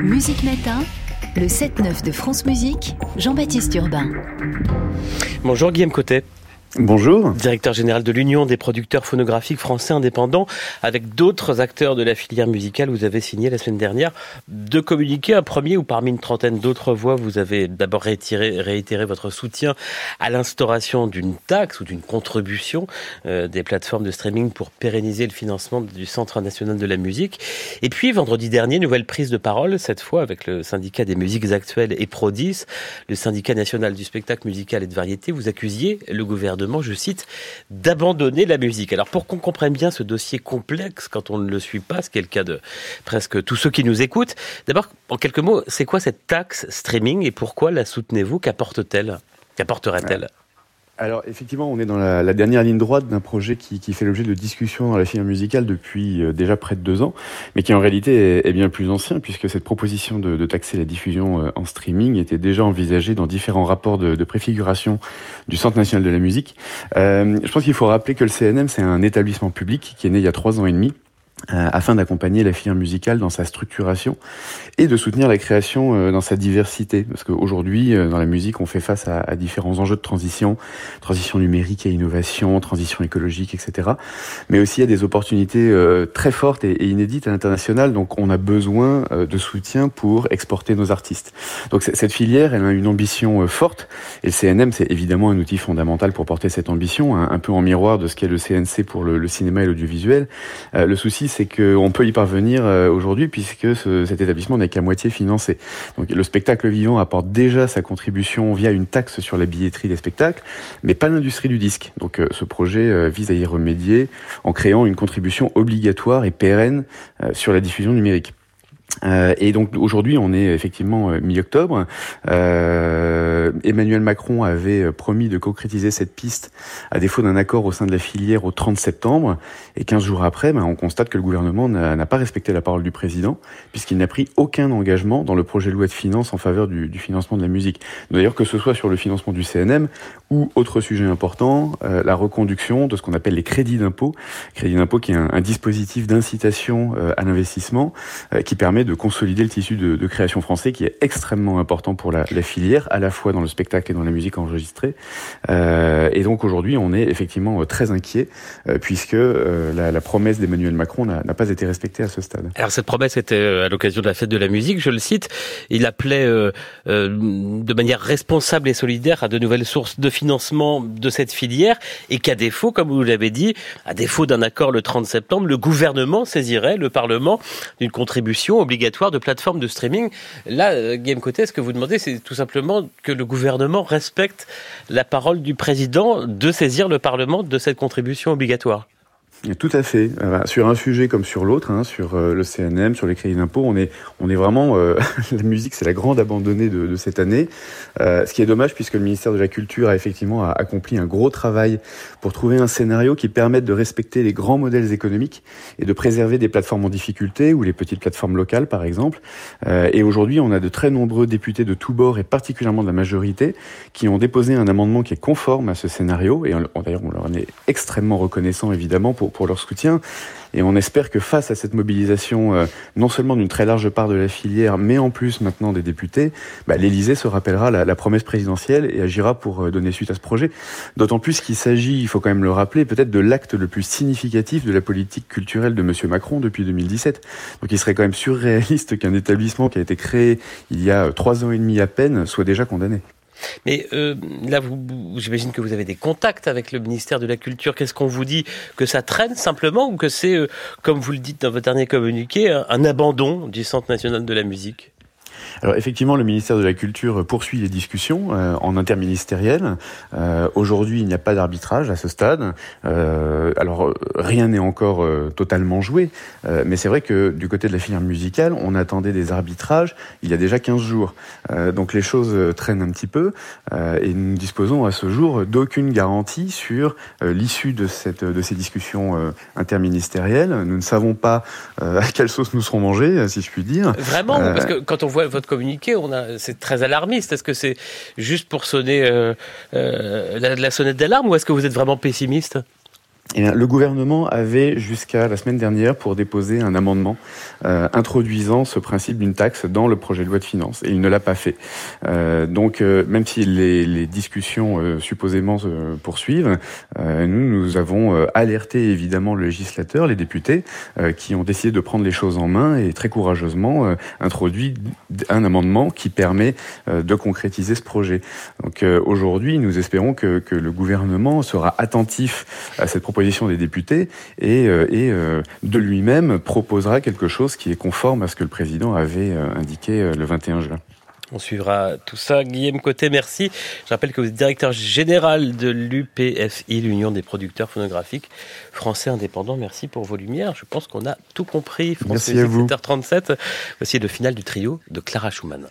Musique Matin, le 7-9 de France Musique, Jean-Baptiste Urbain. Bonjour Guillaume Cotet. Bonjour. Directeur général de l'Union des producteurs phonographiques français indépendants. Avec d'autres acteurs de la filière musicale, vous avez signé la semaine dernière deux communiqués. Un premier où parmi une trentaine d'autres voix, vous avez d'abord réitéré, votre soutien à l'instauration d'une taxe ou d'une contribution euh, des plateformes de streaming pour pérenniser le financement du Centre national de la musique. Et puis vendredi dernier, nouvelle prise de parole, cette fois avec le syndicat des musiques actuelles et Prodis, le syndicat national du spectacle musical et de variété. Vous accusiez le gouvernement je cite, d'abandonner la musique. Alors pour qu'on comprenne bien ce dossier complexe quand on ne le suit pas, ce qui est le cas de presque tous ceux qui nous écoutent, d'abord, en quelques mots, c'est quoi cette taxe streaming et pourquoi la soutenez-vous? Qu'apporte-t-elle? Qu'apporterait-elle? Alors effectivement, on est dans la, dernière ligne droite d'un projet qui, fait l'objet de discussions dans la filière musicale depuis euh, déjà près de deux ans, mais qui en réalité est, bien plus ancien, puisque cette proposition de, taxer la diffusion euh, en streaming était déjà envisagée dans différents rapports de, préfiguration du Centre national de la musique. Euh, je pense qu'il faut rappeler que le CNM, c'est un établissement public qui est né il y a trois ans et demi afin d'accompagner la filière musicale dans sa structuration et de soutenir la création euh, dans sa diversité. Parce qu'aujourd'hui, euh, dans la musique, on fait face à, à, différents enjeux de transition, transition numérique et innovation, transition écologique, etc. Mais aussi a des opportunités très fortes et, inédites à l'international, donc on a besoin de soutien pour exporter nos artistes. Donc cette filière, elle a une ambition forte, et le CNM, c'est évidemment un outil fondamental pour porter cette ambition, un, peu en miroir de ce qu'est le CNC pour le, le cinéma et l'audiovisuel. le souci, c'est qu'on peut y parvenir euh, aujourd'hui puisque cet établissement n'est qu'à moitié financé. Donc le spectacle vivant apporte déjà sa contribution via une taxe sur la billetterie des spectacles, mais pas l'industrie du disque. Donc euh, ce projet euh, vise à y remédier en créant une contribution obligatoire et pérenne sur la diffusion numérique. Euh, et donc aujourd'hui, on est effectivement euh, mi-octobre. Euh, Emmanuel Macron avait euh, promis de concrétiser cette piste à défaut d'un accord au sein de la filière au 30 septembre. Et 15 jours après, ben, on constate que le gouvernement n'a pas respecté la parole du président, puisqu'il n'a pris aucun engagement dans le projet de loi de finances en faveur du, du financement de la musique. D'ailleurs, que ce soit sur le financement du CNM ou autre sujet important, euh, la reconduction de ce qu'on appelle les crédits d'impôt. Crédit d'impôt qui est un, un dispositif d'incitation à l'investissement qui permet de de consolider le tissu de, création français qui est extrêmement important pour la, filière, à la fois dans le spectacle et dans la musique enregistrée. Euh, et donc aujourd'hui, on est effectivement euh, très inquiet euh, puisque la, promesse d'Emmanuel Macron n'a pas été respectée à ce stade. Alors cette promesse était à l'occasion de la fête de la musique, je le cite, il appelait de manière responsable et solidaire à de nouvelles sources de financement de cette filière et qu'à défaut, comme vous l'avez dit, à défaut d'un accord le 30 septembre, le gouvernement saisirait le Parlement d'une contribution obligatoire de plateformes de streaming. Là, euh, Game ce que vous demandez, c'est tout simplement que le gouvernement respecte la parole du président de saisir le Parlement de cette contribution obligatoire. Tout à fait. Euh, sur un sujet comme sur l'autre, hein, sur euh, le CNM, sur les crédits d'impôt, on est, on est vraiment euh, la musique, c'est la grande abandonnée de, de cette année. Euh, ce qui est dommage puisque le ministère de la Culture a effectivement accompli un gros travail pour trouver un scénario qui permette de respecter les grands modèles économiques et de préserver des plateformes en difficulté ou les petites plateformes locales, par exemple. et aujourd'hui, on a de très nombreux députés de tous bords et particulièrement de la majorité qui ont déposé un amendement qui est conforme à ce scénario. Et d'ailleurs, on leur en est extrêmement reconnaissant évidemment pour pour leur soutien. Et on espère que face à cette mobilisation, euh, non seulement d'une très large part de la filière, mais en plus maintenant des députés, bah, l'Élysée se rappellera la, promesse présidentielle et agira pour euh, donner suite à ce projet. D'autant plus qu'il s'agit, il faut quand même le rappeler, peut-être de l'acte le plus significatif de la politique culturelle de M. Macron depuis 2017. Donc il serait quand même surréaliste qu'un établissement qui a été créé il y a euh, trois ans et demi à peine soit déjà condamné. Mais euh, là, j'imagine que vous avez des contacts avec le ministère de la Culture. Qu'est-ce qu'on vous dit Que ça traîne simplement ou que c'est, euh, comme vous le dites dans votre dernier communiqué, un abandon du Centre national de la musique? Alors effectivement, le ministère de la Culture poursuit les discussions euh, en interministériel. Euh, Aujourd'hui, il n'y a pas d'arbitrage à ce stade. Euh, alors rien n'est encore totalement joué, mais c'est vrai que du côté de la filière musicale, on attendait des arbitrages il y a déjà 15 jours. donc les choses traînent un petit peu et nous ne disposons à ce jour d'aucune garantie sur l'issue de, cette, de ces discussions interministérielles. Nous ne savons pas à quelle sauce nous serons mangés, si je puis dire. Vraiment, parce que quand on voit votre communiqué, c'est très alarmiste. Est-ce que c'est juste pour sonner euh, euh, la, sonnette d'alarme ou est-ce que vous êtes vraiment pessimiste? Eh le gouvernement avait jusqu'à la semaine dernière pour déposer un amendement euh, introduisant ce principe d'une taxe dans le projet de loi de finances, et il ne l'a pas fait. Euh, donc, euh, même si les, discussions supposément se poursuivent, nous, nous avons alerté évidemment le législateur, les députés, qui ont décidé de prendre les choses en main et très courageusement introduit un amendement qui permet de concrétiser ce projet. Donc, aujourd'hui, nous espérons que, que le gouvernement sera attentif à cette proposition des députés et, euh, euh, de lui-même proposera quelque chose qui est conforme à ce que le président avait euh, indiqué le 21 juin. On suivra tout ça. Guillaume Côté, merci. Je rappelle que vous êtes directeur général de l'UPFI, l'Union des producteurs phonographiques français indépendants. Merci pour vos lumières. Je pense qu'on a tout compris. merci à vous. 7h37. Voici le final du trio de Clara Schumann.